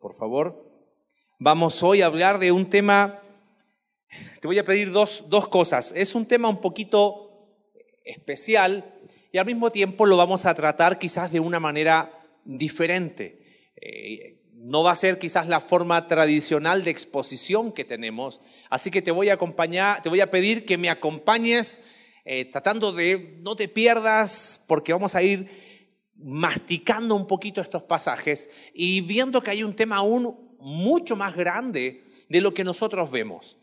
por favor. Vamos hoy a hablar de un tema, te voy a pedir dos, dos cosas. Es un tema un poquito especial y al mismo tiempo lo vamos a tratar quizás de una manera diferente. Eh, no va a ser quizás la forma tradicional de exposición que tenemos, así que te voy a acompañar, te voy a pedir que me acompañes eh, tratando de no te pierdas porque vamos a ir masticando un poquito estos pasajes y viendo que hay un tema aún mucho más grande de lo que nosotros vemos.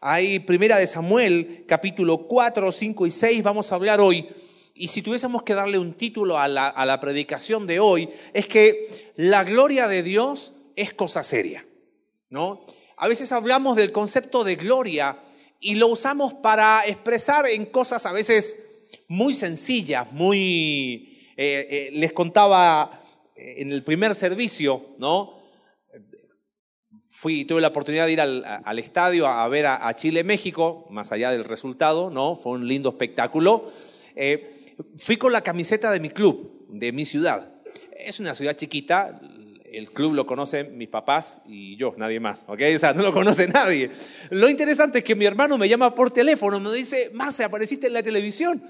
Hay Primera de Samuel, capítulo 4, 5 y 6, vamos a hablar hoy y si tuviésemos que darle un título a la, predicación de hoy, es que la gloria de Dios es cosa seria, ¿no? A veces hablamos del concepto de gloria y lo usamos para expresar en cosas a veces muy sencillas, muy... Eh, eh, les contaba eh, en el primer servicio, ¿no? Fui, tuve la oportunidad de ir al, estadio a, ver a, Chile-México, más allá del resultado, ¿no? Fue un lindo espectáculo fui con la camiseta de mi club, de mi ciudad. Es una ciudad chiquita, el club lo conocen mis papás y yo, nadie más, ¿ok? O sea, no lo conoce nadie. Lo interesante es que mi hermano me llama por teléfono, me dice, Marce, apareciste en la televisión.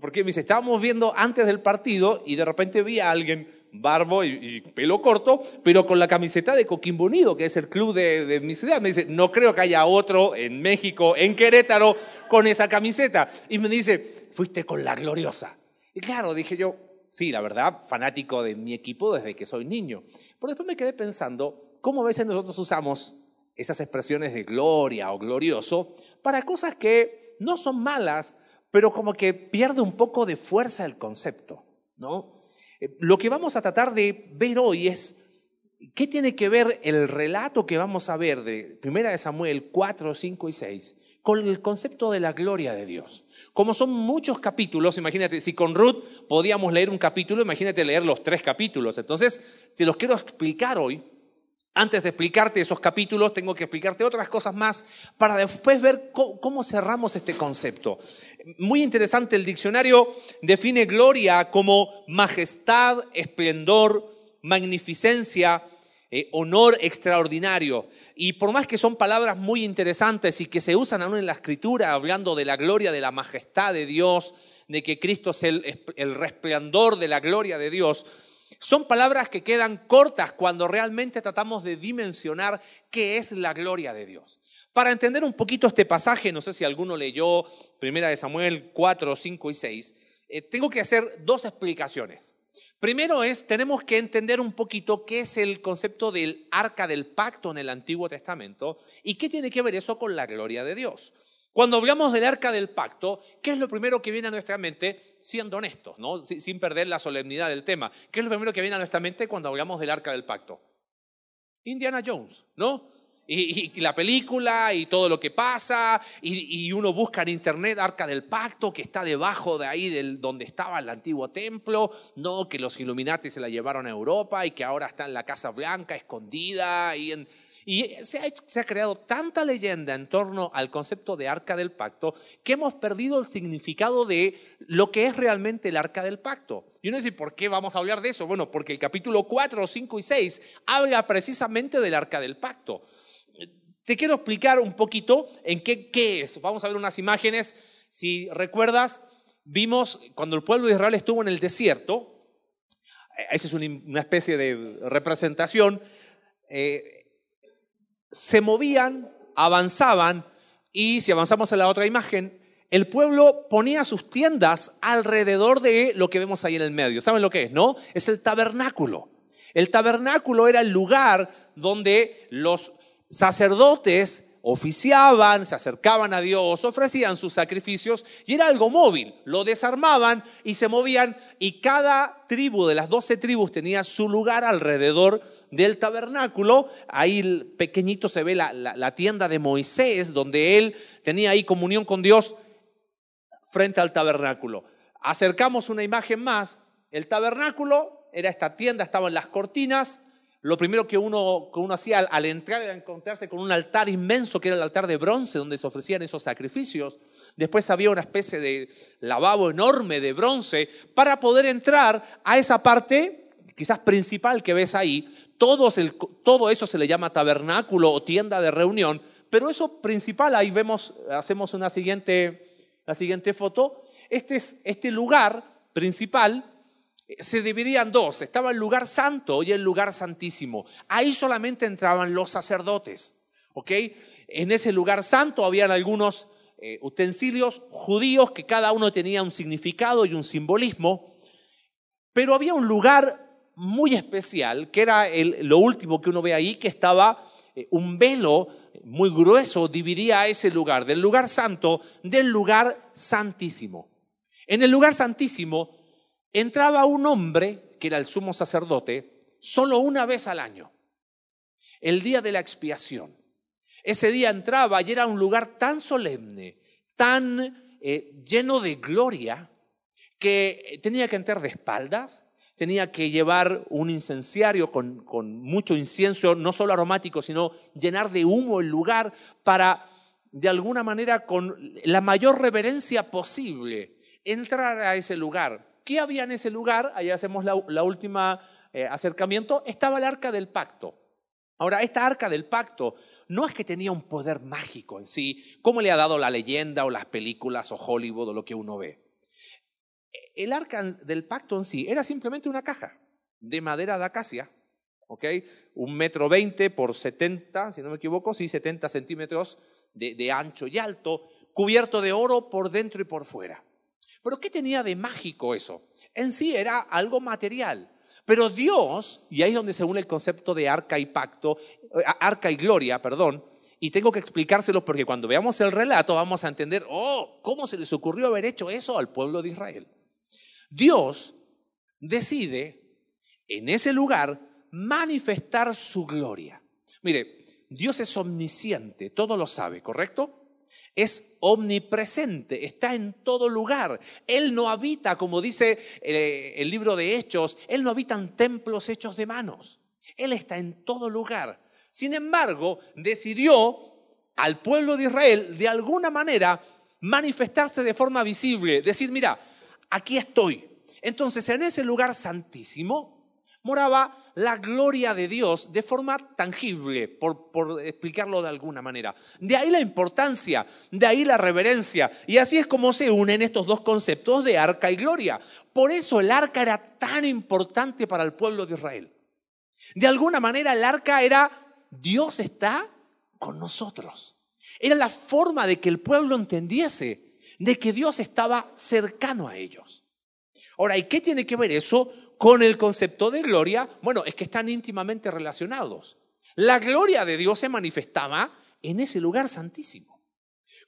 Porque me dice, estábamos viendo antes del partido y de repente vi a alguien barbo y, pelo corto, pero con la camiseta de Coquimbo Unido, que es el club de, de, mi ciudad. Me dice, no creo que haya otro en México, en Querétaro, con esa camiseta. Y me dice, fuiste con la gloriosa. Y claro, dije yo, sí, la verdad, fanático de mi equipo desde que soy niño. Pero después me quedé pensando cómo a veces nosotros usamos esas expresiones de gloria o glorioso para cosas que no son malas, pero como que pierde un poco de fuerza el concepto, ¿no? Eh, lo que vamos a tratar de ver hoy es qué tiene que ver el relato que vamos a ver de 1 de Samuel 4, 5 y 6 con el concepto de la gloria de Dios. Como son muchos capítulos, imagínate, si con Ruth podíamos leer un capítulo, imagínate leer los tres capítulos. Entonces, te los quiero explicar hoy. Antes de explicarte esos capítulos, tengo que explicarte otras cosas más para después ver cómo, cerramos este concepto. Muy interesante, el diccionario define gloria como majestad, esplendor, magnificencia, eh, honor extraordinario. Y por más que son palabras muy interesantes y que se usan aún en la escritura, hablando de la gloria, de la majestad de Dios, de que Cristo es el, el resplandor de la gloria de Dios, son palabras que quedan cortas cuando realmente tratamos de dimensionar qué es la gloria de Dios. Para entender un poquito este pasaje, no sé si alguno leyó Primera de Samuel 4, 5 y 6, eh, tengo que hacer dos explicaciones. Primero es, tenemos que entender un poquito qué es el concepto del arca del pacto en el Antiguo Testamento y qué tiene que ver eso con la gloria de Dios. Cuando hablamos del arca del pacto, ¿qué es lo primero que viene a nuestra mente? Siendo honestos, ¿no? sin perder la solemnidad del tema. ¿Qué es lo primero que viene a nuestra mente cuando hablamos del arca del pacto? Indiana Jones, ¿no? Y, la película y todo lo que pasa, y, uno busca en internet Arca del Pacto, que está debajo de ahí del, donde estaba el antiguo templo, no, que los Illuminati se la llevaron a Europa y que ahora está en la Casa Blanca escondida. Y, y se, ha, creado tanta leyenda en torno al concepto de Arca del Pacto que hemos perdido el significado de lo que es realmente el Arca del Pacto. Y uno dice, ¿por qué vamos a hablar de eso? Bueno, porque el capítulo 4, 5 y 6 habla precisamente del Arca del Pacto. Te quiero explicar un poquito en qué, qué es. Vamos a ver unas imágenes. Si recuerdas, vimos cuando el pueblo de Israel estuvo en el desierto, eh, esa es una especie de representación, eh, se movían, avanzaban y si avanzamos a la otra imagen, el pueblo ponía sus tiendas alrededor de lo que vemos ahí en el medio. ¿Saben lo que es? ¿No? Es el tabernáculo. El tabernáculo era el lugar donde los sacerdotes oficiaban, se acercaban a Dios, ofrecían sus sacrificios y era algo móvil. Lo desarmaban y se movían y cada tribu de las doce tribus tenía su lugar alrededor del tabernáculo. Ahí pequeñito se ve la, la tienda de Moisés donde él tenía ahí comunión con Dios frente al tabernáculo. Acercamos una imagen más. El tabernáculo era esta tienda, estaban las cortinas, lo primero que uno, que uno hacía al, entrar era encontrarse con un altar inmenso que era el altar de bronce donde se ofrecían esos sacrificios. Después había una especie de lavabo enorme de bronce para poder entrar a esa parte, quizás principal que ves ahí. Todo eso se le llama tabernáculo o tienda de reunión, pero eso principal, ahí vemos, hacemos una siguiente, la siguiente foto, este, es, este lugar principal eh, se dividía en dos, estaba el lugar santo y el lugar santísimo. Ahí solamente entraban los sacerdotes, ¿ok? En ese lugar santo habían algunos eh, utensilios judíos que cada uno tenía un significado y un simbolismo, pero había un lugar muy especial, que era lo último que uno ve ahí, que estaba eh, un velo muy grueso, dividía ese lugar, del lugar santo del lugar santísimo. En el lugar santísimo entraba un hombre, que era el sumo sacerdote, solo una vez al año, el día de la expiación. Ese día entraba y era un lugar tan solemne, tan eh, lleno de gloria, que tenía que entrar de espaldas, tenía que llevar un incenciario con, con, mucho incienso, no solo aromático, sino llenar de humo el lugar para, de alguna manera, con la mayor reverencia posible, entrar a ese lugar. ¿Qué había en ese lugar? Ahí hacemos la, última eh, acercamiento. Estaba el arca del pacto. Ahora, esta arca del pacto no es que tenía un poder mágico en sí, como le ha dado la leyenda o las películas o Hollywood o lo que uno ve. El arca del pacto en sí era simplemente una caja de madera de acacia, ¿ok? Un metro veinte por setenta, si no me equivoco, sí, setenta centímetros de ancho y alto, cubierto de oro por dentro y por fuera. Pero ¿qué tenía de mágico eso? En sí era algo material. Pero Dios, y ahí es donde se une el concepto de arca y pacto, eh, arca y gloria, perdón, y tengo que explicárselo porque cuando veamos el relato vamos a entender, oh, ¿cómo se les ocurrió haber hecho eso al pueblo de Israel? Dios decide en ese lugar manifestar su gloria. Mire, Dios es omnisciente, todo lo sabe, ¿correcto? es omnipresente, está en todo lugar. Él no habita, como dice eh, el libro de Hechos, Él no habita en templos hechos de manos. Él está en todo lugar. Sin embargo, decidió al pueblo de Israel de alguna manera manifestarse de forma visible, decir, mira, aquí estoy. Entonces, en ese lugar santísimo moraba la gloria de Dios de forma tangible, por, explicarlo de alguna manera. De ahí la importancia, de ahí la reverencia. Y así es como se unen estos dos conceptos de arca y gloria. Por eso el arca era tan importante para el pueblo de Israel. De alguna manera el arca era Dios está con nosotros. Era la forma de que el pueblo entendiese de que Dios estaba cercano a ellos. Ahora, ¿y qué tiene que ver eso con el concepto de gloria, bueno, es que están íntimamente relacionados. La gloria de Dios se manifestaba en ese lugar santísimo.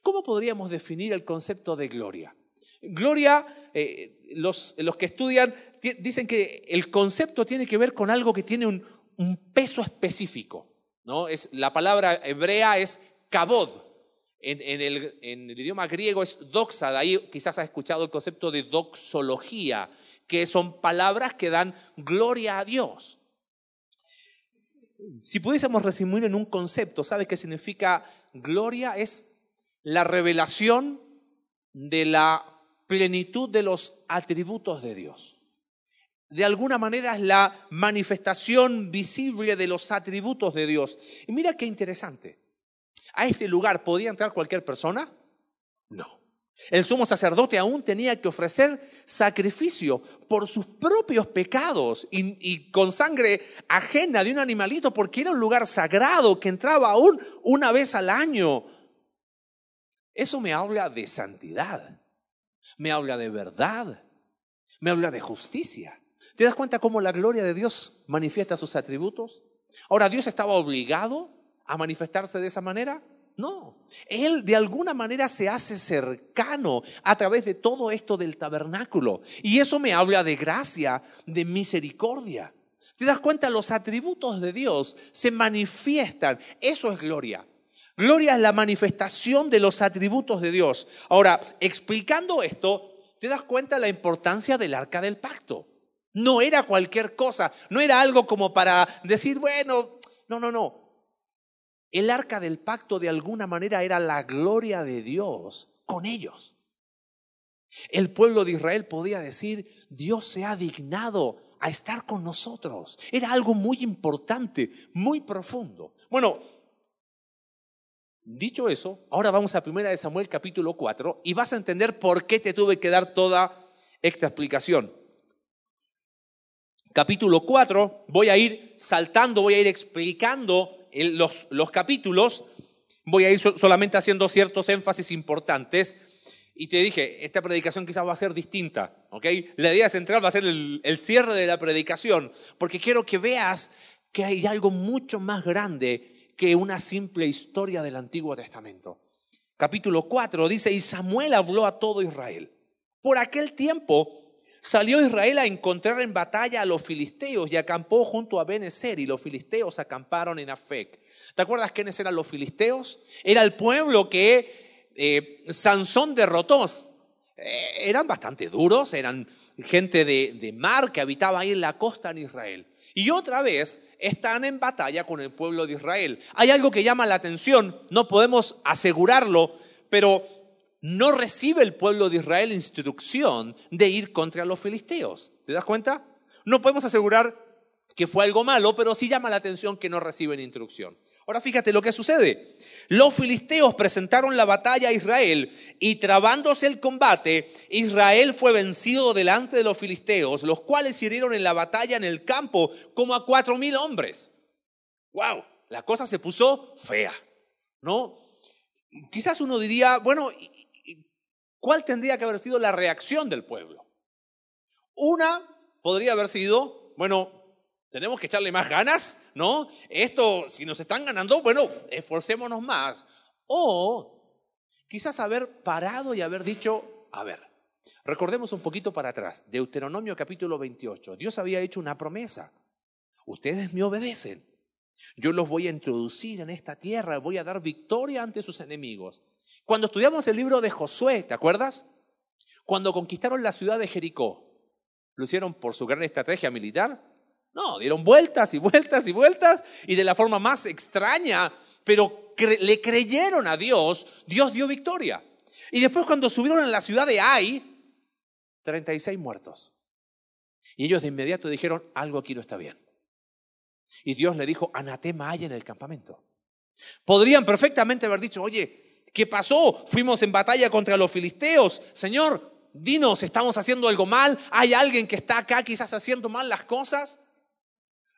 ¿Cómo podríamos definir el concepto de gloria? Gloria, eh, los, que estudian dicen que el concepto tiene que ver con algo que tiene un, peso específico. ¿no? Es, la palabra hebrea es kabod. En, el, el, idioma griego es doxa, de ahí quizás has escuchado el concepto de doxología, que son palabras que dan gloria a Dios. Si pudiésemos resumir en un concepto, ¿sabe qué significa gloria? Es la revelación de la plenitud de los atributos de Dios. De alguna manera es la manifestación visible de los atributos de Dios. Y mira qué interesante. ¿A este lugar podía entrar cualquier persona? No. El sumo sacerdote aún tenía que ofrecer sacrificio por sus propios pecados y, con sangre ajena de un animalito porque era un lugar sagrado que entraba aún una vez al año. Eso me habla de santidad, me habla de verdad, me habla de justicia. ¿Te das cuenta cómo la gloria de Dios manifiesta sus atributos? Ahora, ¿Dios estaba obligado a manifestarse de esa manera? No, Él de alguna manera se hace cercano a través de todo esto del tabernáculo. Y eso me habla de gracia, de misericordia. ¿Te das cuenta? Los atributos de Dios se manifiestan. Eso es gloria. Gloria es la manifestación de los atributos de Dios. Ahora, explicando esto, te das cuenta la importancia del arca del pacto. No era cualquier cosa, no era algo como para decir, bueno, no, no, no. El arca del pacto de alguna manera era la gloria de Dios con ellos. El pueblo de Israel podía decir, Dios se ha dignado a estar con nosotros. Era algo muy importante, muy profundo. Bueno, dicho eso, ahora vamos a 1 de Samuel capítulo 4 y vas a entender por qué te tuve que dar toda esta explicación. Capítulo 4, voy a ir saltando, voy a ir explicando los, los capítulos, voy a ir solamente haciendo ciertos énfasis importantes y te dije, esta predicación quizás va a ser distinta, ¿ok? La idea central va a ser el, el cierre de la predicación, porque quiero que veas que hay algo mucho más grande que una simple historia del Antiguo Testamento. Capítulo 4 dice, y Samuel habló a todo Israel. Por aquel tiempo salió Israel a encontrar en batalla a los filisteos y acampó junto a Benecer y los filisteos acamparon en Afec. ¿Te acuerdas quiénes eran los filisteos? Era el pueblo que eh, Sansón derrotó. Eh, eran bastante duros, eran gente de, de mar que habitaba ahí en la costa en Israel. Y otra vez están en batalla con el pueblo de Israel. Hay algo que llama la atención, no podemos asegurarlo, pero no recibe el pueblo de Israel instrucción de ir contra los filisteos. ¿Te das cuenta? No podemos asegurar que fue algo malo, pero sí llama la atención que no reciben instrucción. Ahora fíjate lo que sucede. Los filisteos presentaron la batalla a Israel y trabándose el combate, Israel fue vencido delante de los filisteos, los cuales hirieron en la batalla en el campo como a cuatro mil hombres. ¡Wow! La cosa se puso fea, ¿no? Quizás uno diría, bueno, ¿cuál tendría que haber sido la reacción del pueblo? Una podría haber sido, bueno, tenemos que echarle más ganas, ¿no? Esto, si nos están ganando, bueno, esforcémonos más. O quizás haber parado y haber dicho, a ver, recordemos un poquito para atrás, Deuteronomio capítulo 28, Dios había hecho una promesa, ustedes me obedecen, yo los voy a introducir en esta tierra, voy a dar victoria ante sus enemigos. Cuando estudiamos el libro de Josué, ¿te acuerdas? Cuando conquistaron la ciudad de Jericó, ¿lo hicieron por su gran estrategia militar? No, dieron vueltas y vueltas y vueltas y de la forma más extraña, pero le creyeron a Dios, Dios dio victoria. Y después cuando subieron a la ciudad de Ai, 36 muertos. Y ellos de inmediato dijeron, algo aquí no está bien. Y Dios le dijo, anatema hay en el campamento. Podrían perfectamente haber dicho, oye, ¿qué pasó? Fuimos en batalla contra los filisteos. Señor, dinos, ¿estamos haciendo algo mal? ¿Hay alguien que está acá quizás haciendo mal las cosas?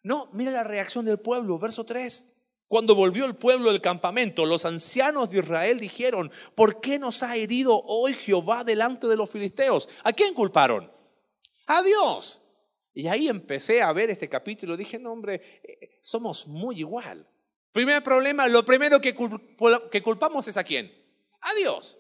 No, mira la reacción del pueblo, verso 3. Cuando volvió el pueblo del campamento, los ancianos de Israel dijeron, ¿por qué nos ha herido hoy Jehová delante de los filisteos? ¿A quién culparon? A Dios. Y ahí empecé a ver este capítulo. Dije, no, hombre, eh, somos muy igual. Primer problema, lo primero que, culpamos es a quién? A Dios.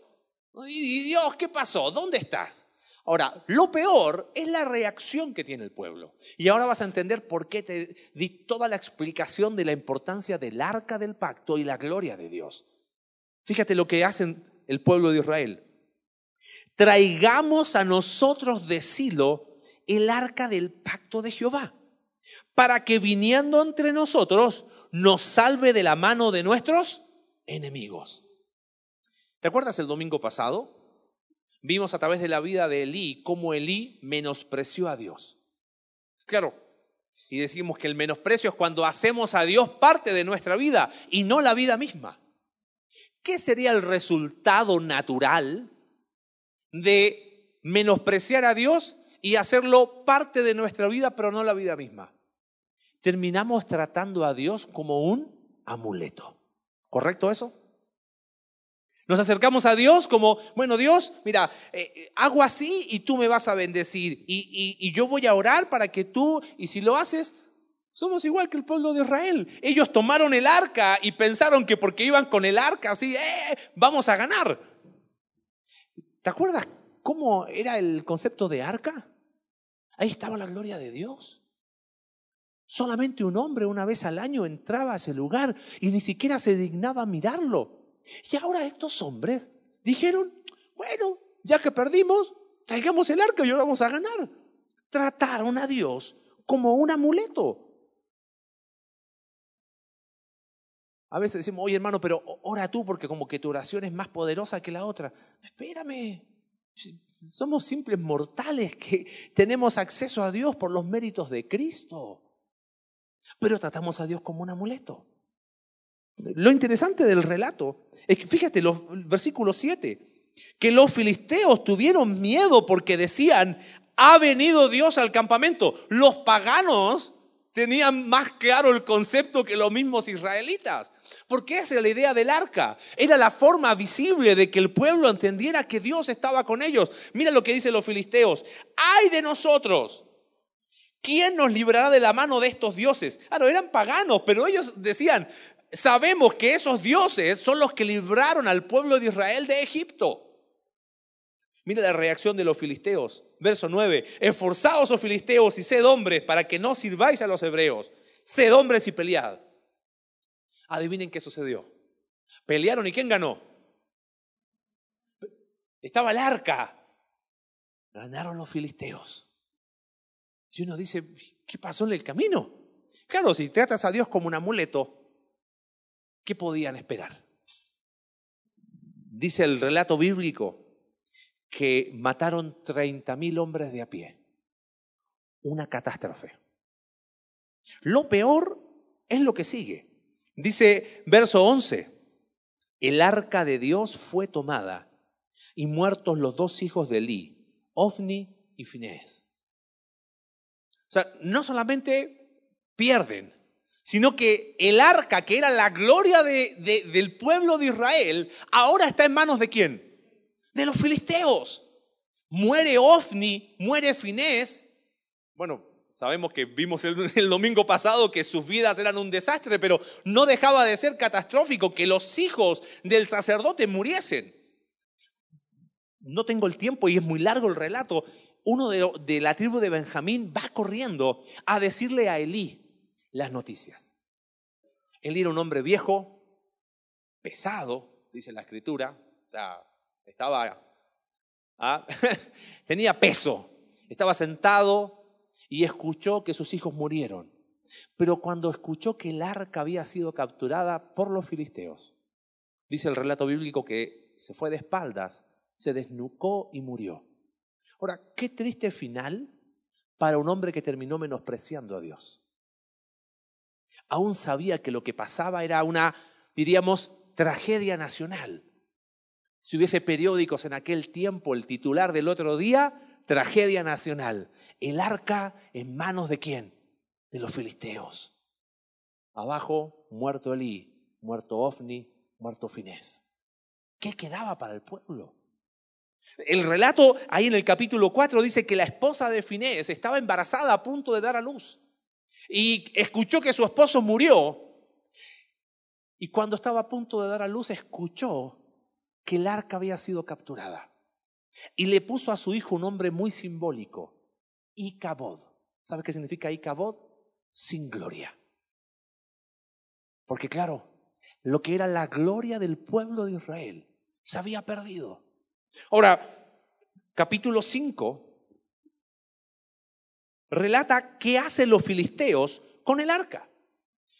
¿Y Dios qué pasó? ¿Dónde estás? Ahora, lo peor es la reacción que tiene el pueblo. Y ahora vas a entender por qué te di toda la explicación de la importancia del arca del pacto y la gloria de Dios. Fíjate lo que hacen el pueblo de Israel. Traigamos a nosotros de Silo el arca del pacto de Jehová, para que viniendo entre nosotros nos salve de la mano de nuestros enemigos. ¿Te acuerdas el domingo pasado? Vimos a través de la vida de Elí cómo Elí menospreció a Dios. Claro, y decimos que el menosprecio es cuando hacemos a Dios parte de nuestra vida y no la vida misma. ¿Qué sería el resultado natural de menospreciar a Dios y hacerlo parte de nuestra vida, pero no la vida misma? Terminamos tratando a Dios como un amuleto. ¿Correcto eso? Nos acercamos a Dios como, bueno, Dios, mira, eh, eh, hago así y tú me vas a bendecir. Y, y, yo voy a orar para que tú, y si lo haces, somos igual que el pueblo de Israel. Ellos tomaron el arca y pensaron que porque iban con el arca así, eh, vamos a ganar. ¿Te acuerdas cómo era el concepto de arca? Ahí estaba la gloria de Dios. Solamente un hombre una vez al año entraba a ese lugar y ni siquiera se dignaba mirarlo. Y ahora estos hombres dijeron, bueno, ya que perdimos, traigamos el arca y ahora vamos a ganar. Trataron a Dios como un amuleto. A veces decimos, oye hermano, pero ora tú porque como que tu oración es más poderosa que la otra. Espérame, Somos simples mortales que tenemos acceso a Dios por los méritos de Cristo. Pero tratamos a Dios como un amuleto. Lo interesante del relato es que, fíjate, los, versículo 7, que los filisteos tuvieron miedo porque decían, ha venido Dios al campamento. Los paganos tenían más claro el concepto que los mismos israelitas. Porque esa era la idea del arca. Era la forma visible de que el pueblo entendiera que Dios estaba con ellos. Mira lo que dicen los filisteos. ¡Ay de nosotros! ¿Quién nos librará de la mano de estos dioses? Claro, eran paganos, pero ellos decían, sabemos que esos dioses son los que libraron al pueblo de Israel de Egipto. Mira la reacción de los filisteos. Verso 9. Esforzaos, oh filisteos, y sed hombres para que no sirváis a los hebreos. Sed hombres y pelead. Adivinen qué sucedió. Pelearon y ¿quién ganó? Estaba el arca. Ganaron los filisteos. Y uno dice, ¿qué pasó en el camino? Claro, si tratas a Dios como un amuleto, ¿qué podían esperar? Dice el relato bíblico que mataron 30.000 hombres de a pie. Una catástrofe. Lo peor es lo que sigue. Dice verso 11, el arca de Dios fue tomada y muertos los dos hijos de Eli, Ofni y Finés. Sea, no solamente pierden, sino que el arca, que era la gloria del pueblo de Israel, ahora está en manos de quién? De los filisteos. Muere Ofni, muere Finés. Bueno, Sabemos que vimos el, domingo pasado que sus vidas eran un desastre, pero no dejaba de ser catastrófico que los hijos del sacerdote muriesen. No tengo el tiempo y es muy largo el relato. Uno de, la tribu de Benjamín va corriendo a decirle a Elí las noticias. Elí era un hombre viejo, pesado, dice la escritura. O sea, estaba, ah, tenía peso, estaba sentado y escuchó que sus hijos murieron. Pero cuando escuchó que el arca había sido capturada por los filisteos, dice el relato bíblico que se fue de espaldas, se desnucó y murió. Ahora, qué triste final para un hombre que terminó menospreciando a Dios. Aún sabía que lo que pasaba era una, diríamos, tragedia nacional. Si hubiese periódicos en aquel tiempo, el titular del otro día, tragedia nacional. El arca en manos de quién? De los filisteos. Abajo, muerto Elí, muerto Ofni, muerto Finés. ¿Qué quedaba para el pueblo? El relato ahí en el capítulo 4 dice que la esposa de Finés estaba embarazada a punto de dar a luz y escuchó que su esposo murió y cuando estaba a punto de dar a luz escuchó que el arca había sido capturada y le puso a su hijo un nombre muy simbólico, Icabod. ¿Sabes qué significa Icabod? Sin gloria. Porque claro, lo que era la gloria del pueblo de Israel se había perdido. Ahora, capítulo 5 relata qué hacen los filisteos con el arca.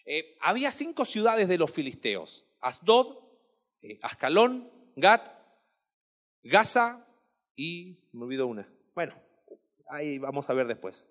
Eh, había cinco ciudades de los filisteos. Asdod, eh, Ascalón, Gat, Gaza y me olvido una. Bueno, ahí vamos a ver después.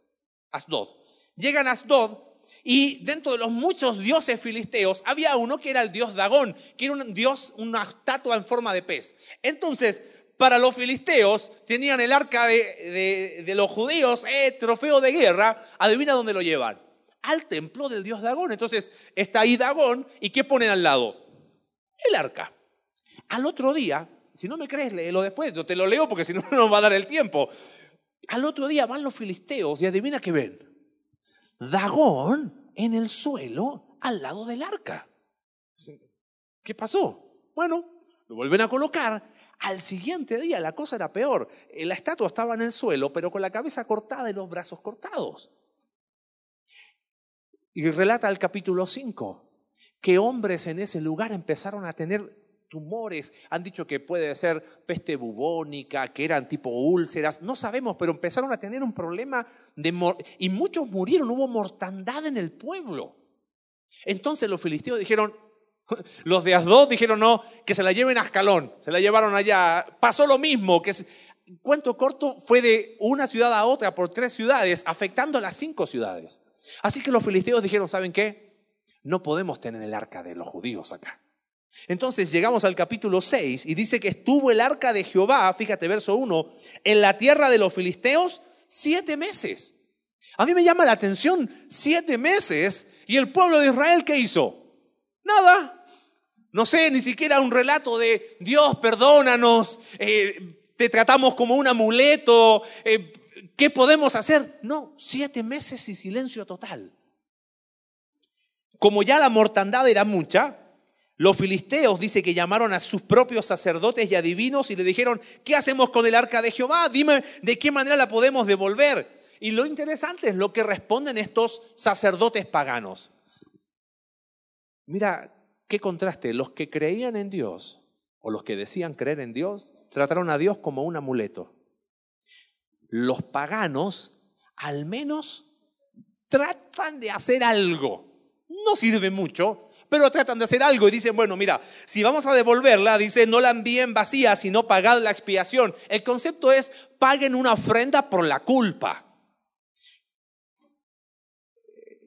Asdod. Llegan a Asdod y dentro de los muchos dioses filisteos había uno que era el dios Dagón, que era un dios, una estatua en forma de pez. Entonces, para los filisteos tenían el arca de, de, los judíos, eh, trofeo de guerra, adivina dónde lo llevan. Al templo del dios Dagón. Entonces está ahí Dagón y ¿qué ponen al lado? El arca. Al otro día, si no me crees, léelo después. Yo te lo leo porque si no, no nos va a dar el tiempo. Al otro día van los filisteos y adivina qué ven. Dagón en el suelo al lado del arca. ¿Qué pasó? Bueno, lo vuelven a colocar. Al siguiente día la cosa era peor. La estatua estaba en el suelo, pero con la cabeza cortada y los brazos cortados. Y relata el capítulo 5 que hombres en ese lugar empezaron a tener tumores, han dicho que puede ser peste bubónica, que eran tipo úlceras, no sabemos, pero empezaron a tener un problema de y muchos murieron, hubo mortandad en el pueblo. Entonces los filisteos dijeron, los de Asdod dijeron no, que se la lleven a Ascalón, se la llevaron allá. Pasó lo mismo, que cuento corto, fue de una ciudad a otra por tres ciudades, afectando a las cinco ciudades. Así que los filisteos dijeron, ¿saben qué? No podemos tener el arca de los judíos acá. Entonces llegamos al capítulo 6 y dice que estuvo el arca de Jehová, fíjate verso 1, en la tierra de los filisteos siete meses. A mí me llama la atención siete meses y el pueblo de Israel, ¿qué hizo? Nada. No sé, ni siquiera un relato de Dios, perdónanos, eh, te tratamos como un amuleto, eh, ¿qué podemos hacer? No, siete meses y silencio total. Como ya la mortandad era mucha, los filisteos dice que llamaron a sus propios sacerdotes y adivinos y le dijeron, ¿qué hacemos con el arca de Jehová? Dime de qué manera la podemos devolver. Y lo interesante es lo que responden estos sacerdotes paganos. Mira, qué contraste. Los que creían en Dios o los que decían creer en Dios trataron a Dios como un amuleto. Los paganos al menos tratan de hacer algo. No sirve mucho, pero tratan de hacer algo y dicen, bueno, mira, si vamos a devolverla, dice, no la envíen vacía, sino pagad la expiación. El concepto es, paguen una ofrenda por la culpa.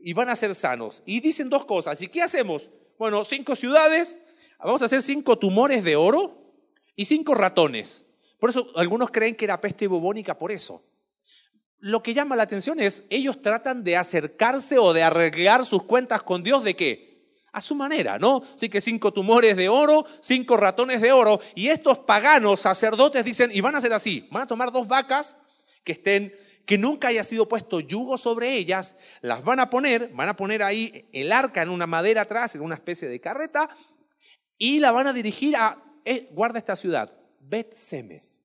Y van a ser sanos. Y dicen dos cosas. ¿Y qué hacemos? Bueno, cinco ciudades, vamos a hacer cinco tumores de oro y cinco ratones. Por eso algunos creen que era peste bubónica por eso. Lo que llama la atención es, ellos tratan de acercarse o de arreglar sus cuentas con Dios de qué? a su manera, ¿no? Así que cinco tumores de oro, cinco ratones de oro, y estos paganos sacerdotes dicen, y van a hacer así, van a tomar dos vacas que estén, que nunca haya sido puesto yugo sobre ellas, las van a poner, van a poner ahí el arca en una madera atrás, en una especie de carreta, y la van a dirigir a, eh, guarda esta ciudad, Bet Semes.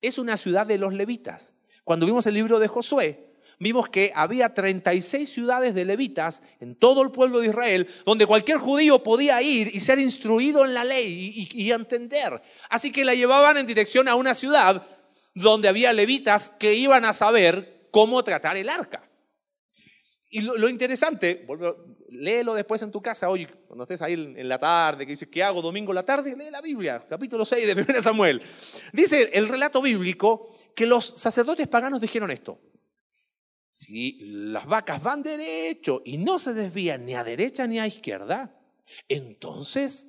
Es una ciudad de los levitas. Cuando vimos el libro de Josué, vimos que había 36 ciudades de levitas en todo el pueblo de Israel, donde cualquier judío podía ir y ser instruido en la ley y, entender. Así que la llevaban en dirección a una ciudad donde había levitas que iban a saber cómo tratar el arca. Y lo, interesante, léelo después en tu casa hoy, cuando estés ahí en la tarde, que dices, ¿qué hago domingo en la tarde? Lee la Biblia, capítulo 6 de 1 Samuel. Dice el relato bíblico que los sacerdotes paganos dijeron esto. Si las vacas van derecho y no se desvían ni a derecha ni a izquierda, entonces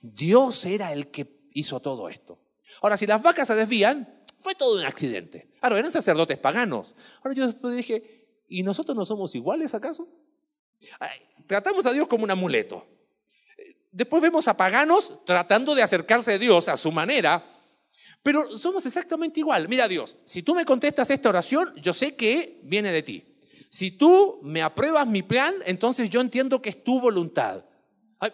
Dios era el que hizo todo esto. Ahora, si las vacas se desvían, fue todo un accidente. Ahora, eran sacerdotes paganos. Ahora yo después dije, ¿y nosotros no somos iguales acaso? tratamos a Dios como un amuleto. Después vemos a paganos tratando de acercarse a Dios a su manera, pero somos exactamente igual. Mira Dios, si tú me contestas esta oración, yo sé que viene de ti. Si tú me apruebas mi plan, entonces yo entiendo que es tu voluntad.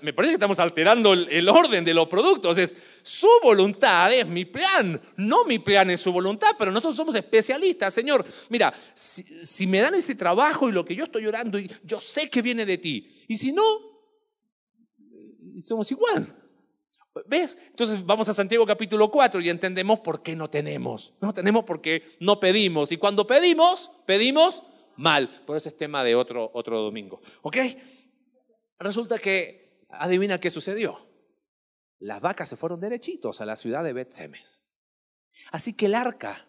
Me parece que estamos alterando el, orden de los productos. Es su voluntad es mi plan, no mi plan es su voluntad, pero nosotros somos especialistas. Señor, mira, si, me dan ese trabajo y lo que yo estoy orando, yo sé que viene de ti. Y si no, somos igual. ¿Ves? Entonces vamos a Santiago capítulo 4 y entendemos por qué no tenemos. No tenemos porque no pedimos. Y cuando pedimos, pedimos mal. Por eso es tema de otro, otro domingo. ¿Ok? Resulta que, adivina qué sucedió. Las vacas se fueron derechitos a la ciudad de Bet-Semes. Así que el arca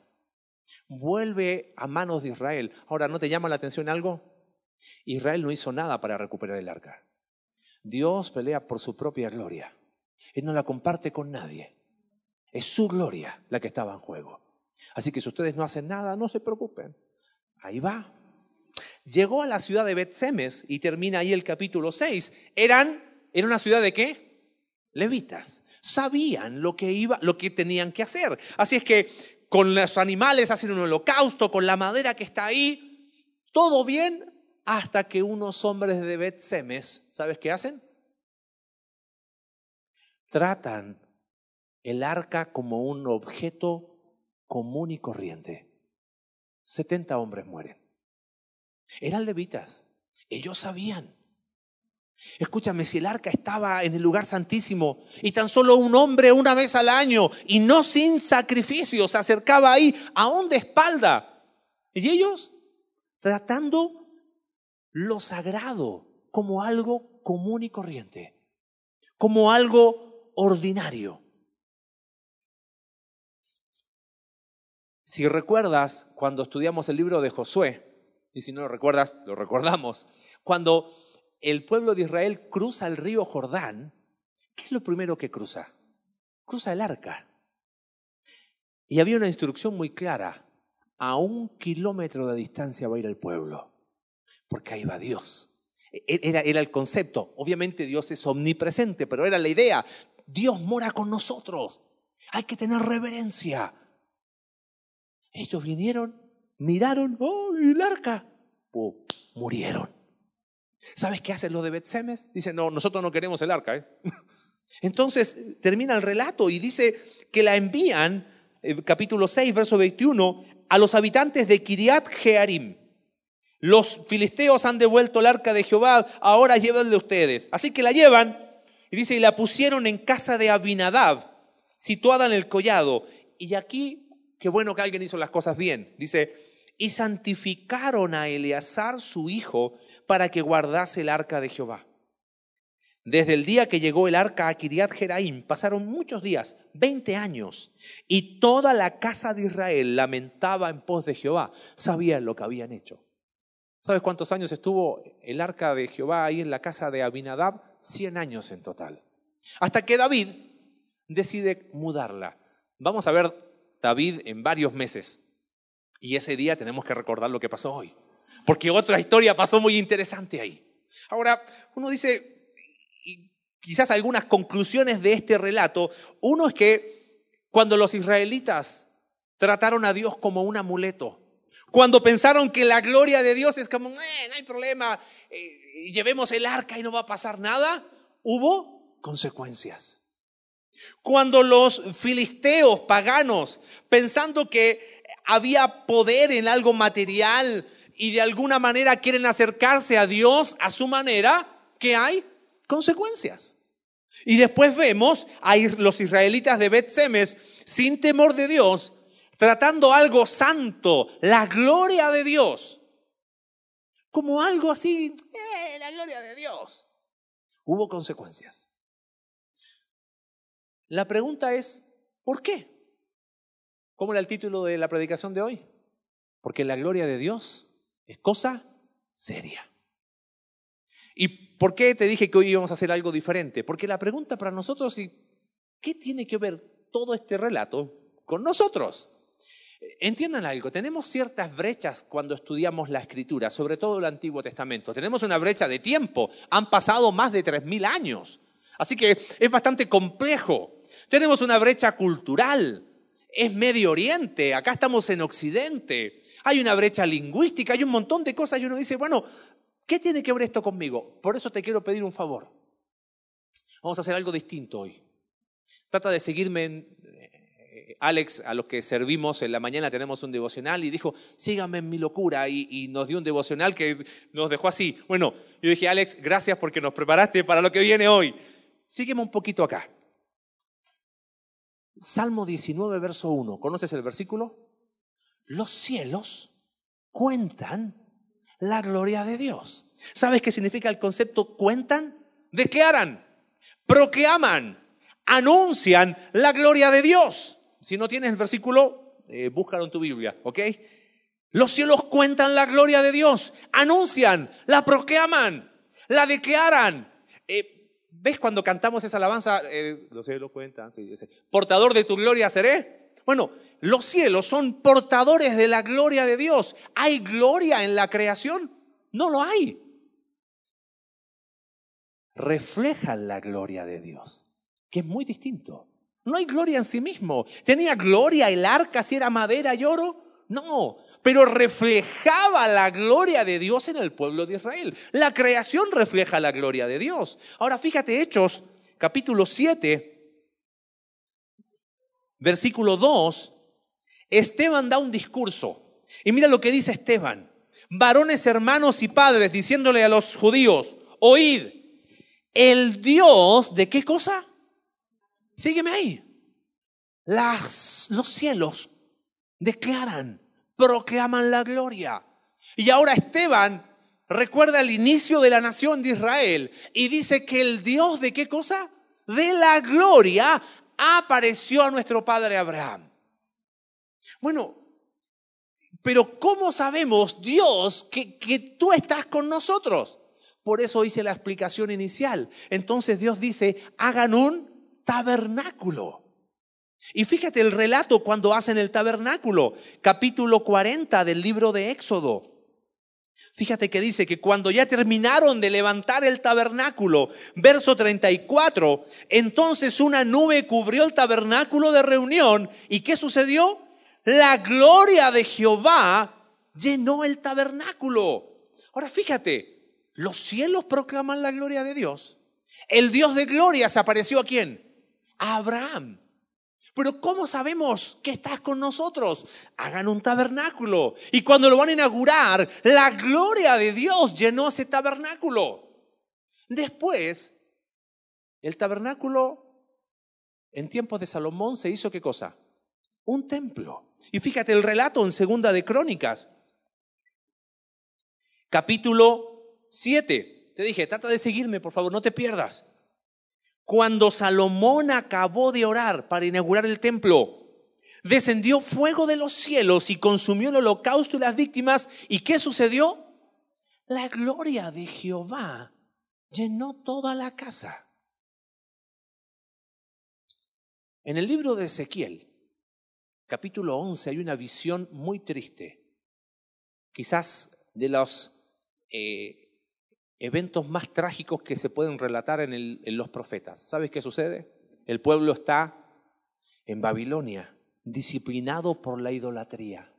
vuelve a manos de Israel. Ahora, ¿no te llama la atención algo? Israel no hizo nada para recuperar el arca. Dios pelea por su propia gloria. Él no la comparte con nadie. Es su gloria la que estaba en juego. Así que si ustedes no hacen nada, no se preocupen. Ahí va. Llegó a la ciudad de Bet-Semes y termina ahí el capítulo 6. Eran, ¿era una ciudad de qué? Levitas. Sabían lo que iba, lo que tenían que hacer. Así es que con los animales hacen un holocausto, con la madera que está ahí, todo bien hasta que unos hombres de Bet-Semes, ¿sabes qué hacen? tratan el arca como un objeto común y corriente. 70 hombres mueren. Eran levitas. Ellos sabían. Escúchame, si el arca estaba en el lugar santísimo y tan solo un hombre una vez al año y no sin sacrificio se acercaba ahí, aún de espalda. Y ellos tratando lo sagrado como algo común y corriente, como algo ordinario. Si recuerdas cuando estudiamos el libro de Josué, y si no lo recuerdas, lo recordamos, cuando el pueblo de Israel cruza el río Jordán, ¿qué es lo primero que cruza? Cruza el arca. Y había una instrucción muy clara, a un kilómetro de distancia va a ir el pueblo, porque ahí va Dios. E-, e-, era, el concepto. Obviamente Dios es omnipresente, pero era la idea. Dios mora con nosotros. Hay que tener reverencia. Ellos vinieron, miraron, oh, el arca, murieron. ¿Sabes qué hacen los de Betsemes? Dicen, no, nosotros no queremos el arca. ¿eh? Entonces termina el relato y dice que la envían, eh, capítulo 6, verso 21, a los habitantes de Kiriat Jearim. Los filisteos han devuelto el arca de Jehová, ahora llévenle ustedes. Así que la llevan y dice, y la pusieron en casa de Abinadab, situada en el collado. Y aquí, qué bueno que alguien hizo las cosas bien. Dice, y santificaron a Eleazar su hijo para que guardase el arca de Jehová. Desde el día que llegó el arca a Kiriat Jeraim pasaron muchos días, 20 años, y toda la casa de Israel lamentaba en pos de Jehová. Sabían lo que habían hecho. ¿Sabes cuántos años estuvo el arca de Jehová ahí en la casa de Abinadab? 100 años en total. Hasta que David decide mudarla. Vamos a ver David en varios meses. Y ese día tenemos que recordar lo que pasó hoy. Porque otra historia pasó muy interesante ahí. Ahora, uno dice, quizás algunas conclusiones de este relato. Uno es que cuando los israelitas trataron a Dios como un amuleto, cuando pensaron que la gloria de Dios es como, eh, no hay problema, eh, llevemos el arca y no va a pasar nada, hubo consecuencias. Cuando los filisteos paganos, pensando que había poder en algo material, y de alguna manera quieren acercarse a Dios a su manera, ¿qué hay? Consecuencias. Y después vemos a los israelitas de Bet Semes sin temor de Dios, tratando algo santo, la gloria de Dios, como algo así, eh, la gloria de Dios. Hubo consecuencias. La pregunta es, ¿por qué? ¿Cómo era el título de la predicación de hoy? Porque la gloria de Dios es cosa seria. ¿Y por qué te dije que hoy íbamos a hacer algo diferente? Porque la pregunta para nosotros es, ¿qué tiene que ver todo este relato con nosotros? Entiendan algo, tenemos ciertas brechas cuando estudiamos la escritura, sobre todo el Antiguo Testamento. Tenemos una brecha de tiempo, han pasado más de 3.000 años, así que es bastante complejo. Tenemos una brecha cultural, es Medio Oriente, acá estamos en Occidente hay una brecha lingüística, hay un montón de cosas y uno dice, bueno, ¿qué tiene que ver esto conmigo? Por eso te quiero pedir un favor. Vamos a hacer algo distinto hoy. Trata de seguirme en, eh, Alex, a los que servimos en la mañana tenemos un devocional y dijo, síganme en mi locura y, nos dio un devocional que nos dejó así. Bueno, yo dije, Alex, gracias porque nos preparaste para lo que viene hoy. Sígueme un poquito acá. Salmo 19, verso 1. ¿Conoces el versículo? Los cielos cuentan la gloria de Dios. ¿Sabes qué significa el concepto cuentan? Declaran, proclaman, anuncian la gloria de Dios. Si no tienes el versículo, eh, búscalo en tu Biblia, ¿ok? Los cielos cuentan la gloria de Dios, anuncian, la proclaman, la declaran. Eh, ¿Ves cuando cantamos esa alabanza? Eh, los cielos cuentan, sí, portador de tu gloria seré. Bueno, los cielos son portadores de la gloria de Dios. ¿Hay gloria en la creación? No lo hay. Reflejan la gloria de Dios, que es muy distinto. No hay gloria en sí mismo. ¿Tenía gloria el arca si era madera y oro? No, pero reflejaba la gloria de Dios en el pueblo de Israel. La creación refleja la gloria de Dios. Ahora fíjate, Hechos, capítulo 7, versículo 2, Esteban da un discurso. Y mira lo que dice Esteban. Varones, hermanos y padres, diciéndole a los judíos, oíd, el Dios de qué cosa? Sígueme ahí. Las, los cielos declaran, proclaman la gloria. Y ahora Esteban recuerda el inicio de la nación de Israel y dice que el Dios de qué cosa? De la gloria apareció a nuestro padre Abraham. Bueno, Pero ¿cómo sabemos, Dios, que, que tú estás con nosotros? Por eso hice la explicación inicial. Entonces Dios dice, hagan un tabernáculo. Y fíjate el relato cuando hacen el tabernáculo, capítulo 40 del libro de Éxodo. Fíjate que dice que cuando ya terminaron de levantar el tabernáculo, verso 34, entonces una nube cubrió el tabernáculo de reunión. ¿Y qué sucedió? La gloria de Jehová llenó el tabernáculo. Ahora fíjate, los cielos proclaman la gloria de Dios. El Dios de gloria se apareció a quién? A Abraham. Pero ¿cómo sabemos que estás con nosotros? Hagan un tabernáculo. Y cuando lo van a inaugurar, la gloria de Dios llenó ese tabernáculo. Después, el tabernáculo en tiempos de Salomón se hizo qué cosa? Un templo. Y fíjate el relato en Segunda de Crónicas, capítulo 7. Te dije, trata de seguirme, por favor, no te pierdas. Cuando Salomón acabó de orar para inaugurar el templo, descendió fuego de los cielos y consumió el holocausto y las víctimas. ¿Y qué sucedió? La gloria de Jehová llenó toda la casa. En el libro de Ezequiel, capítulo 11, hay una visión muy triste, quizás de los eh, eventos más trágicos que se pueden relatar en, los profetas. ¿Sabes qué sucede? El pueblo está en Babilonia, disciplinado por la idolatría.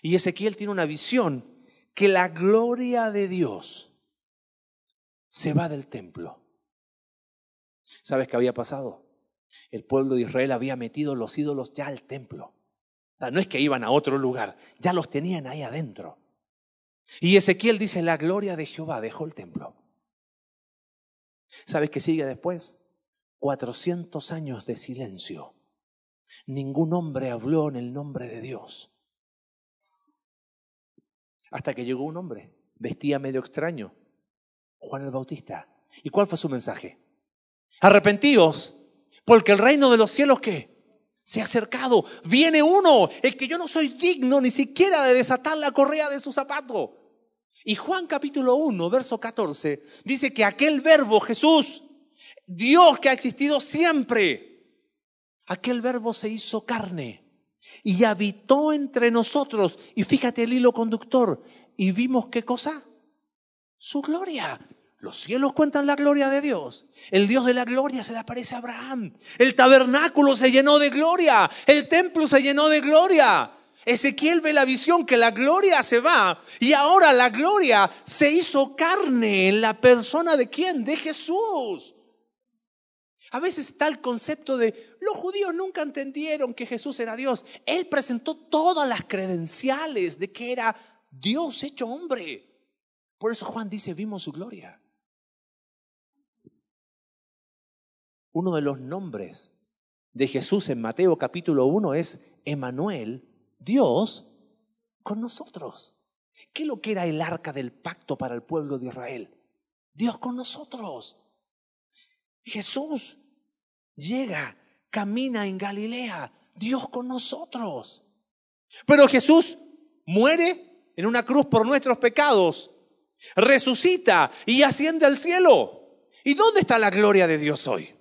Y Ezequiel tiene una visión que la gloria de Dios se va del templo. ¿Sabes qué había pasado? El pueblo de Israel había metido los ídolos ya al templo. O sea, no es que iban a otro lugar, ya los tenían ahí adentro. Y Ezequiel dice, la gloria de Jehová dejó el templo. ¿Sabes qué sigue después? Cuatrocientos años de silencio. Ningún hombre habló en el nombre de Dios. Hasta que llegó un hombre, vestía medio extraño, Juan el Bautista. ¿Y cuál fue su mensaje? Arrepentíos, porque el reino de los cielos ¿qué? Se ha acercado. Viene uno, el que yo no soy digno ni siquiera de desatar la correa de su zapato. Y Juan capítulo 1, verso 14, dice que aquel verbo Jesús, Dios que ha existido siempre, aquel verbo se hizo carne y habitó entre nosotros. Y fíjate el hilo conductor. Y vimos qué cosa? Su gloria. Los cielos cuentan la gloria de Dios. El Dios de la gloria se le aparece a Abraham. El tabernáculo se llenó de gloria. El templo se llenó de gloria. Ezequiel ve la visión que la gloria se va y ahora la gloria se hizo carne en la persona de quién? De Jesús. A veces está el concepto de los judíos nunca entendieron que Jesús era Dios. Él presentó todas las credenciales de que era Dios hecho hombre. Por eso Juan dice, vimos su gloria. Uno de los nombres de Jesús en Mateo capítulo 1 es Emanuel, Dios con nosotros. ¿Qué es lo que era el arca del pacto para el pueblo de Israel? Dios con nosotros. Jesús llega, camina en Galilea, Dios con nosotros. Pero Jesús muere en una cruz por nuestros pecados, resucita y asciende al cielo. ¿Y dónde está la gloria de Dios hoy?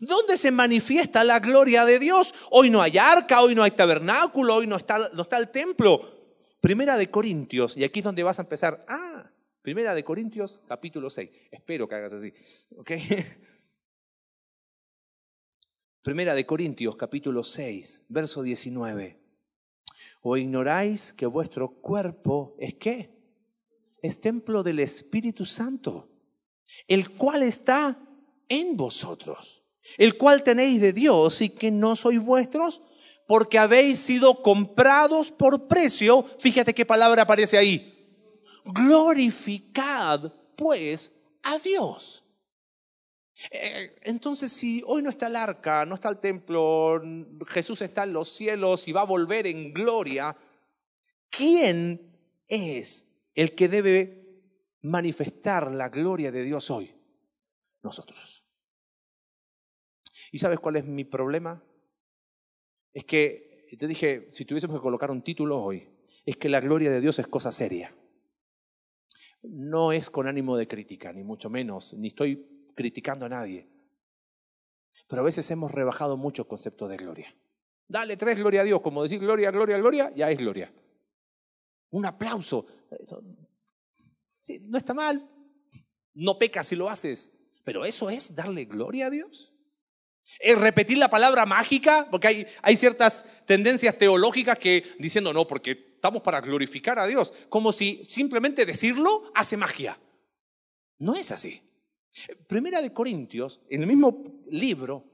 ¿Dónde se manifiesta la gloria de Dios? Hoy no hay arca, hoy no hay tabernáculo, hoy no está, no está el templo. Primera de Corintios, y aquí es donde vas a empezar. Ah, Primera de Corintios, capítulo 6. Espero que hagas así. ¿Ok? Primera de Corintios, capítulo 6, verso 19. ¿O ignoráis que vuestro cuerpo es qué? Es templo del Espíritu Santo, el cual está en vosotros el cual tenéis de Dios y que no sois vuestros, porque habéis sido comprados por precio. Fíjate qué palabra aparece ahí. Glorificad pues a Dios. Eh, entonces, si hoy no está el arca, no está el templo, Jesús está en los cielos y va a volver en gloria, ¿quién es el que debe manifestar la gloria de Dios hoy? Nosotros. ¿Y sabes cuál es mi problema? Es que te dije, si tuviésemos que colocar un título hoy, es que la gloria de Dios es cosa seria. No es con ánimo de crítica, ni mucho menos, ni estoy criticando a nadie. Pero a veces hemos rebajado mucho el concepto de gloria. Dale tres gloria a Dios, como decir gloria, gloria, gloria, ya es gloria. Un aplauso. Sí, no está mal. No pecas si lo haces. Pero eso es darle gloria a Dios. Es repetir la palabra mágica, porque hay, hay ciertas tendencias teológicas que diciendo no, porque estamos para glorificar a Dios, como si simplemente decirlo hace magia. No es así. Primera de Corintios, en el mismo libro,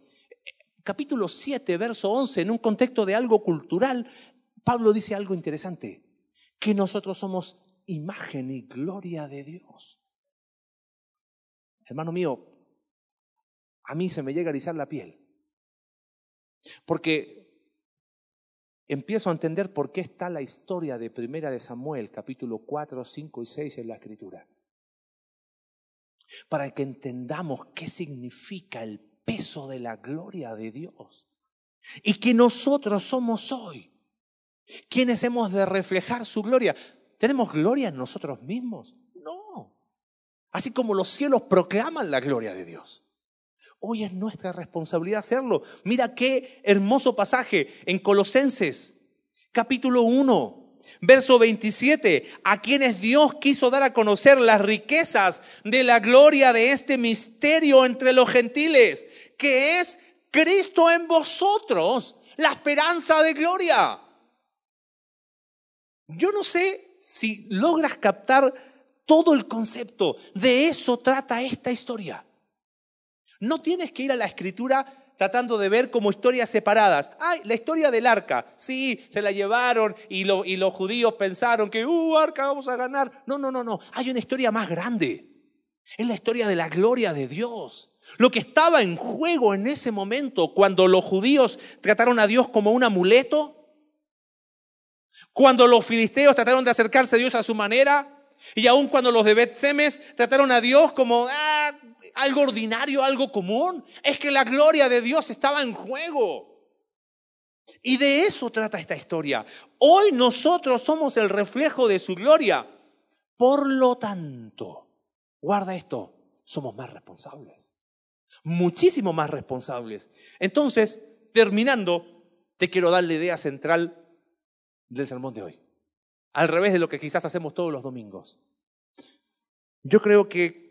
capítulo 7, verso 11, en un contexto de algo cultural, Pablo dice algo interesante, que nosotros somos imagen y gloria de Dios. Hermano mío, a mí se me llega a erizar la piel, porque empiezo a entender por qué está la historia de Primera de Samuel, capítulo 4, 5 y 6 en la Escritura. Para que entendamos qué significa el peso de la gloria de Dios. Y que nosotros somos hoy quienes hemos de reflejar su gloria. ¿Tenemos gloria en nosotros mismos? No. Así como los cielos proclaman la gloria de Dios. Hoy es nuestra responsabilidad hacerlo. Mira qué hermoso pasaje en Colosenses, capítulo 1, verso 27, a quienes Dios quiso dar a conocer las riquezas de la gloria de este misterio entre los gentiles, que es Cristo en vosotros, la esperanza de gloria. Yo no sé si logras captar todo el concepto. De eso trata esta historia. No tienes que ir a la escritura tratando de ver como historias separadas. Ay, la historia del arca. Sí, se la llevaron y, los judíos pensaron que, uh, arca, vamos a ganar. No, no, no, no. Hay una historia más grande. Es la historia de la gloria de Dios. Lo que estaba en juego en ese momento cuando los judíos trataron a Dios como un amuleto, cuando los filisteos trataron de acercarse a Dios a su manera, y aun cuando los de Bet Semes trataron a Dios como ah, algo ordinario, algo común, es que la gloria de Dios estaba en juego. Y de eso trata esta historia. Hoy nosotros somos el reflejo de su gloria. Por lo tanto, guarda esto, somos más responsables. Muchísimo más responsables. Entonces, terminando, te quiero dar la idea central del sermón de hoy al revés de lo que quizás hacemos todos los domingos. Yo creo que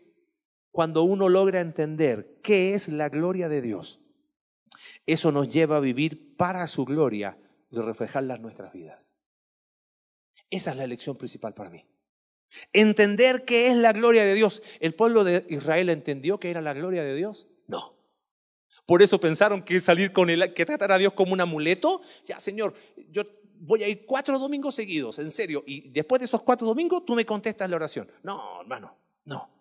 cuando uno logra entender qué es la gloria de Dios, eso nos lleva a vivir para su gloria y reflejarla en nuestras vidas. Esa es la elección principal para mí. Entender qué es la gloria de Dios. ¿El pueblo de Israel entendió que era la gloria de Dios? No. Por eso pensaron que salir con él, que tratar a Dios como un amuleto. Ya, Señor, yo voy a ir cuatro domingos seguidos, en serio, y después de esos cuatro domingos tú me contestas la oración. No, hermano, no.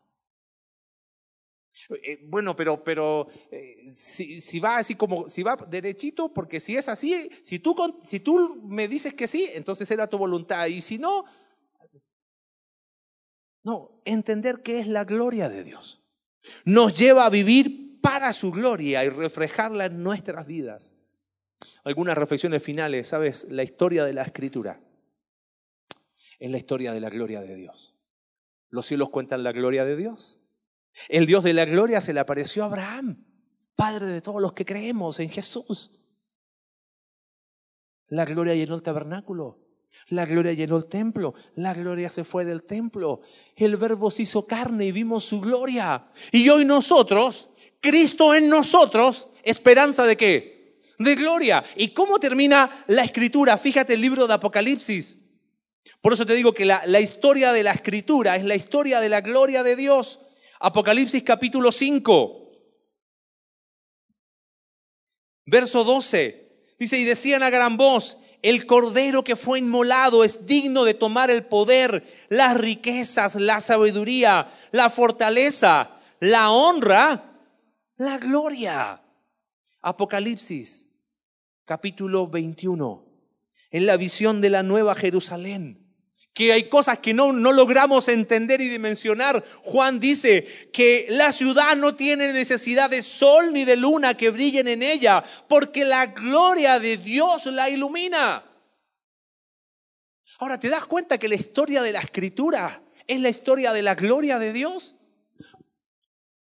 Eh, bueno, pero, pero eh, si, va así como, si va derechito, porque si es así, si tú, si tú me dices que sí, entonces era tu voluntad, y si no, no, entender qué es la gloria de Dios. Nos lleva a vivir para su gloria y reflejarla en nuestras vidas algunas reflexiones finales. ¿Sabes? La historia de la escritura es la historia de la gloria de Dios. Los cielos cuentan la gloria de Dios. El Dios de la gloria se le apareció a Abraham, padre de todos los que creemos en Jesús. La gloria llenó el tabernáculo. La gloria llenó el templo. La gloria se fue del templo. El verbo se hizo carne y vimos su gloria. Y hoy nosotros, Cristo en nosotros, esperanza de qué? de gloria. ¿Y cómo termina la escritura? Fíjate el libro de Apocalipsis. Por eso te digo que la, la, historia de la escritura es la historia de la gloria de Dios. Apocalipsis capítulo 5, verso 12. Dice, y decían a gran voz, el cordero que fue inmolado es digno de tomar el poder, las riquezas, la sabiduría, la fortaleza, la honra, la gloria. Apocalipsis capítulo 21, en la visión de la nueva Jerusalén, que hay cosas que no, no logramos entender y dimensionar. Juan dice que la ciudad no tiene necesidad de sol ni de luna que brillen en ella, porque la gloria de Dios la ilumina. Ahora, ¿te das cuenta que la historia de la escritura es la historia de la gloria de Dios?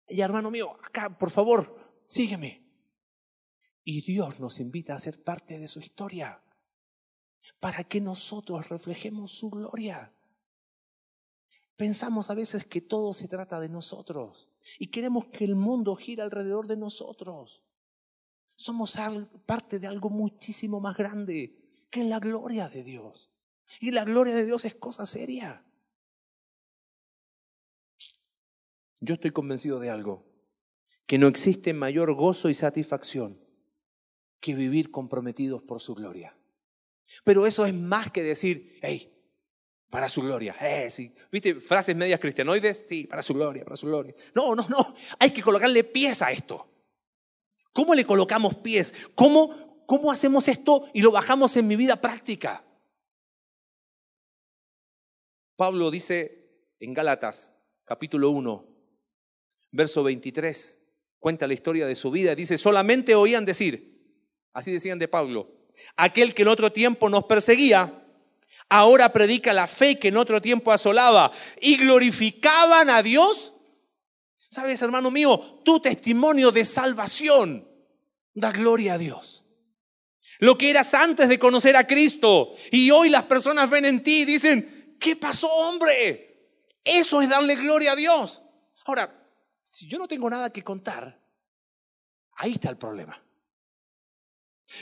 Y hermano mío, acá, por favor, sígueme. Y Dios nos invita a ser parte de su historia para que nosotros reflejemos su gloria. Pensamos a veces que todo se trata de nosotros y queremos que el mundo gire alrededor de nosotros. Somos parte de algo muchísimo más grande que la gloria de Dios. Y la gloria de Dios es cosa seria. Yo estoy convencido de algo, que no existe mayor gozo y satisfacción que vivir comprometidos por su gloria. Pero eso es más que decir, hey, para su gloria. Eh, sí. ¿Viste frases medias cristianoides? Sí, para su gloria, para su gloria. No, no, no. Hay que colocarle pies a esto. ¿Cómo le colocamos pies? ¿Cómo, cómo hacemos esto y lo bajamos en mi vida práctica? Pablo dice en Gálatas, capítulo 1, verso 23, cuenta la historia de su vida. Dice, solamente oían decir, así decían de Pablo, aquel que en otro tiempo nos perseguía, ahora predica la fe que en otro tiempo asolaba y glorificaban a Dios. Sabes, hermano mío, tu testimonio de salvación da gloria a Dios. Lo que eras antes de conocer a Cristo y hoy las personas ven en ti y dicen, ¿qué pasó, hombre? Eso es darle gloria a Dios. Ahora, si yo no tengo nada que contar, ahí está el problema.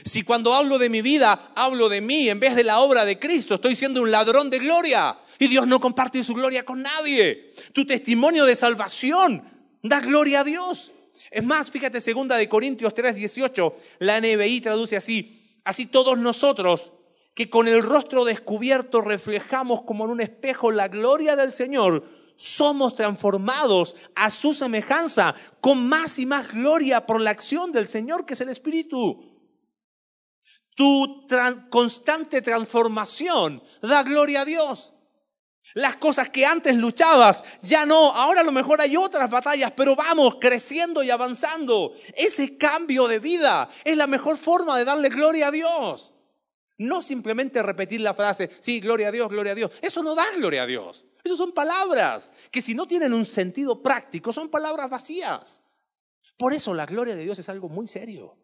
Si cuando hablo de mi vida, hablo de mí en vez de la obra de Cristo, estoy siendo un ladrón de gloria. Y Dios no comparte su gloria con nadie. Tu testimonio de salvación da gloria a Dios. Es más, fíjate, segunda de Corintios 3, 18, la NBI traduce así, así todos nosotros que con el rostro descubierto reflejamos como en un espejo la gloria del Señor, somos transformados a su semejanza con más y más gloria por la acción del Señor que es el Espíritu. Tu constante transformación da gloria a Dios. Las cosas que antes luchabas, ya no, ahora a lo mejor hay otras batallas, pero vamos creciendo y avanzando. Ese cambio de vida es la mejor forma de darle gloria a Dios. No simplemente repetir la frase, sí, gloria a Dios, gloria a Dios. Eso no da gloria a Dios. Eso son palabras que si no tienen un sentido práctico, son palabras vacías. Por eso la gloria de Dios es algo muy serio.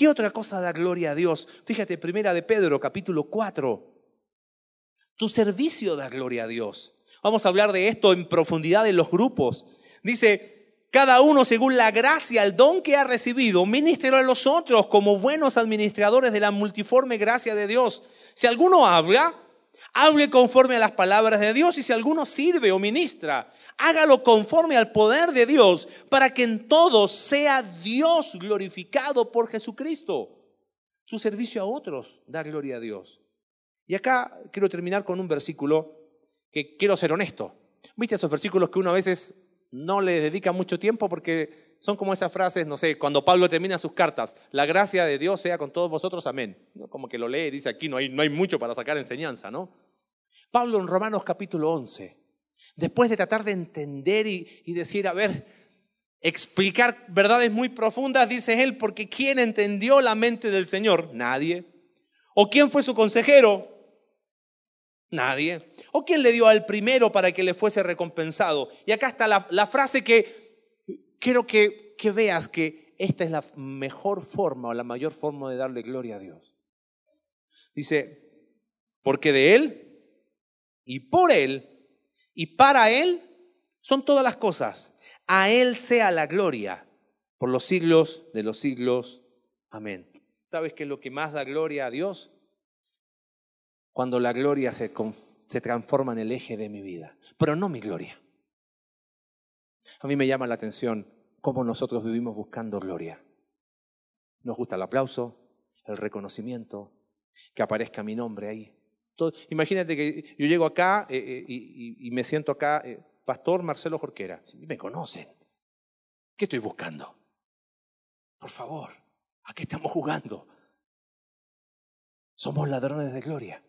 ¿Qué otra cosa da gloria a Dios? Fíjate, primera de Pedro, capítulo 4. Tu servicio da gloria a Dios. Vamos a hablar de esto en profundidad en los grupos. Dice, cada uno según la gracia, el don que ha recibido, ministro a los otros como buenos administradores de la multiforme gracia de Dios. Si alguno habla, hable conforme a las palabras de Dios y si alguno sirve o ministra, hágalo conforme al poder de Dios para que en todo sea Dios glorificado por Jesucristo. Tu servicio a otros da gloria a Dios. Y acá quiero terminar con un versículo que quiero ser honesto. ¿Viste esos versículos que uno a veces no le dedica mucho tiempo porque son como esas frases, no sé, cuando Pablo termina sus cartas, la gracia de Dios sea con todos vosotros, amén. Como que lo lee y dice aquí, no hay, no hay mucho para sacar enseñanza, ¿no? Pablo en Romanos capítulo 11 después de tratar de entender y, decir, a ver, explicar verdades muy profundas, dice él, porque ¿quién entendió la mente del Señor? Nadie. ¿O quién fue su consejero? Nadie. ¿O quién le dio al primero para que le fuese recompensado? Y acá está la, frase que quiero que, que veas que esta es la mejor forma o la mayor forma de darle gloria a Dios. Dice, porque de Él y por Él y para Él son todas las cosas. A Él sea la gloria por los siglos de los siglos. Amén. ¿Sabes qué es lo que más da gloria a Dios? Cuando la gloria se, se transforma en el eje de mi vida, pero no mi gloria. A mí me llama la atención cómo nosotros vivimos buscando gloria. Nos gusta el aplauso, el reconocimiento, que aparezca mi nombre ahí imagínate que yo llego acá eh, eh, y, me siento acá, eh, Pastor Marcelo Jorquera. Me conocen. ¿Qué estoy buscando? Por favor, ¿a qué estamos jugando? Somos ladrones de gloria.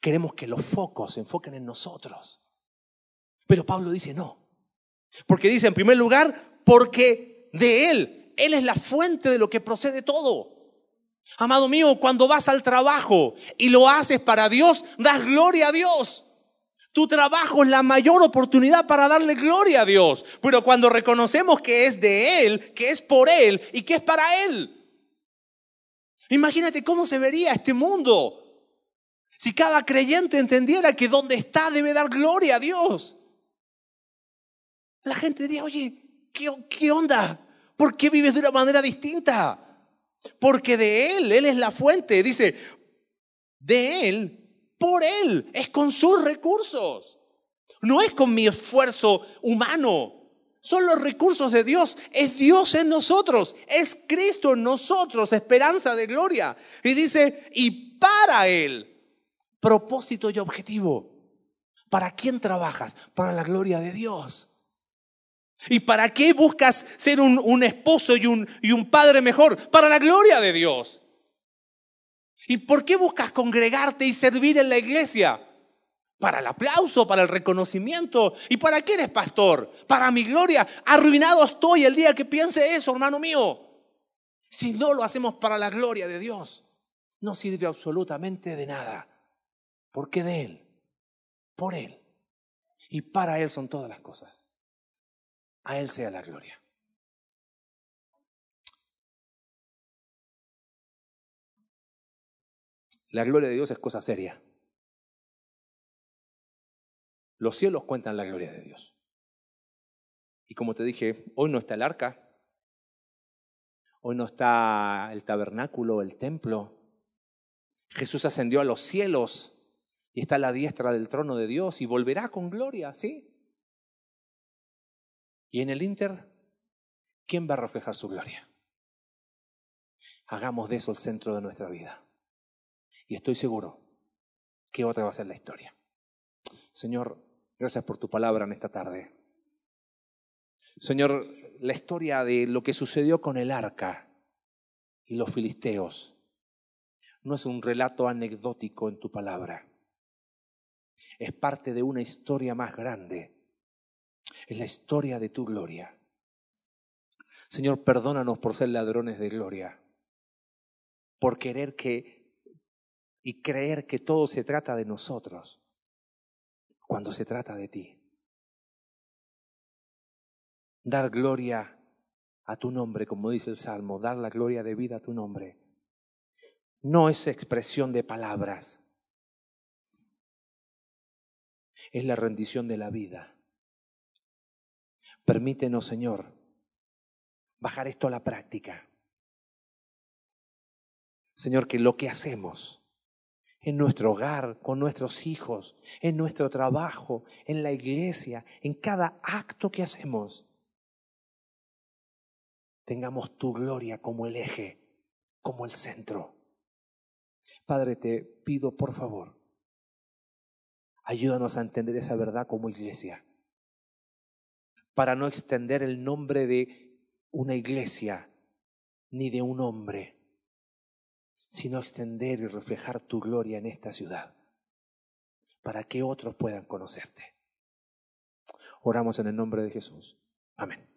Queremos que los focos se enfoquen en nosotros. Pero Pablo dice no. Porque dice, en primer lugar, porque de Él, Él es la fuente de lo que procede todo. Amado mío, cuando vas al trabajo y lo haces para Dios, das gloria a Dios. Tu trabajo es la mayor oportunidad para darle gloria a Dios. Pero cuando reconocemos que es de Él, que es por Él y que es para Él. Imagínate cómo se vería este mundo si cada creyente entendiera que donde está debe dar gloria a Dios. La gente diría, oye, ¿qué, qué onda? ¿Por qué vives de una manera distinta? Porque de Él, Él es la fuente. Dice, de Él, por Él, es con sus recursos. No es con mi esfuerzo humano. Son los recursos de Dios. Es Dios en nosotros. Es Cristo en nosotros. Esperanza de gloria. Y dice, y para Él, propósito y objetivo. ¿Para quién trabajas? Para la gloria de Dios. ¿Y para qué buscas ser un, esposo y un, y un padre mejor? Para la gloria de Dios. ¿Y por qué buscas congregarte y servir en la iglesia? Para el aplauso, para el reconocimiento. ¿Y para qué eres pastor? Para mi gloria. Arruinado estoy el día que piense eso, hermano mío. Si no lo hacemos para la gloria de Dios, no sirve absolutamente de nada. Porque de Él, por Él y para Él son todas las cosas. A Él sea la gloria. La gloria de Dios es cosa seria. Los cielos cuentan la gloria de Dios. Y como te dije, hoy no está el arca, hoy no está el tabernáculo, el templo. Jesús ascendió a los cielos y está a la diestra del trono de Dios y volverá con gloria, ¿sí? Y en el Inter, ¿quién va a reflejar su gloria? Hagamos de eso el centro de nuestra vida. Y estoy seguro que otra va a ser la historia. Señor, gracias por tu palabra en esta tarde. Señor, la historia de lo que sucedió con el arca y los filisteos no es un relato anecdótico en tu palabra. Es parte de una historia más grande es la historia de tu gloria. Señor, perdónanos por ser ladrones de gloria, por querer que y creer que todo se trata de nosotros cuando se trata de ti. Dar gloria a tu nombre, como dice el Salmo, dar la gloria de vida a tu nombre. No es expresión de palabras, es la rendición de la vida. Permítenos, Señor, bajar esto a la práctica. Señor, que lo que hacemos en nuestro hogar, con nuestros hijos, en nuestro trabajo, en la iglesia, en cada acto que hacemos, tengamos tu gloria como el eje, como el centro. Padre, te pido por favor, ayúdanos a entender esa verdad como iglesia para no extender el nombre de una iglesia ni de un hombre, sino extender y reflejar tu gloria en esta ciudad, para que otros puedan conocerte. Oramos en el nombre de Jesús. Amén.